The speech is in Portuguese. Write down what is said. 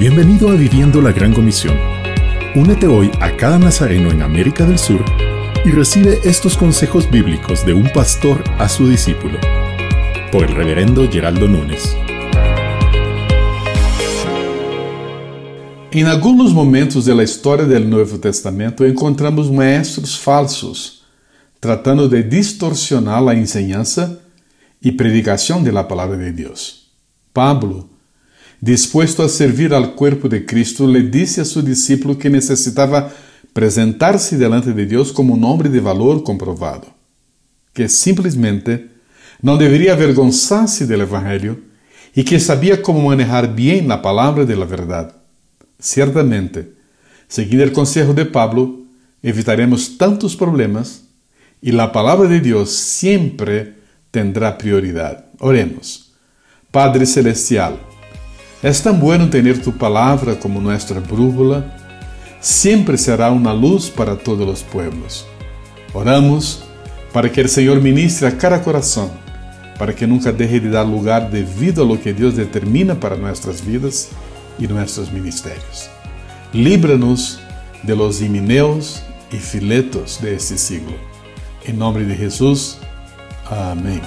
Bienvenido a Viviendo la Gran Comisión. Únete hoy a cada nazareno en América del Sur y recibe estos consejos bíblicos de un pastor a su discípulo. Por el reverendo Geraldo Núñez. Em alguns momentos da história do Novo Testamento encontramos maestros falsos, tratando de distorsionar a enseñança e predicação da palavra de Deus. Pablo dispuesto a servir al cuerpo de Cristo, le disse a su discípulo que necessitava presentar-se delante de Deus como um homem de valor comprovado, que simplesmente não deveria avergonçar-se do Evangelho e que sabia como manejar bem a palavra de la verdade. Certamente, seguindo o conselho de Pablo, evitaremos tantos problemas e a palavra de Deus sempre tendrá prioridade. Oremos. Padre Celestial, Es tan bueno tener tu palabra como nuestra brújula. Siempre será una luz para todos los pueblos. Oramos para que el Señor ministre a cada corazón, para que nunca deje de dar lugar debido a lo que Dios determina para nuestras vidas y nuestros ministerios. Líbranos de los himineos y filetos de este siglo. En nombre de Jesús. Amén.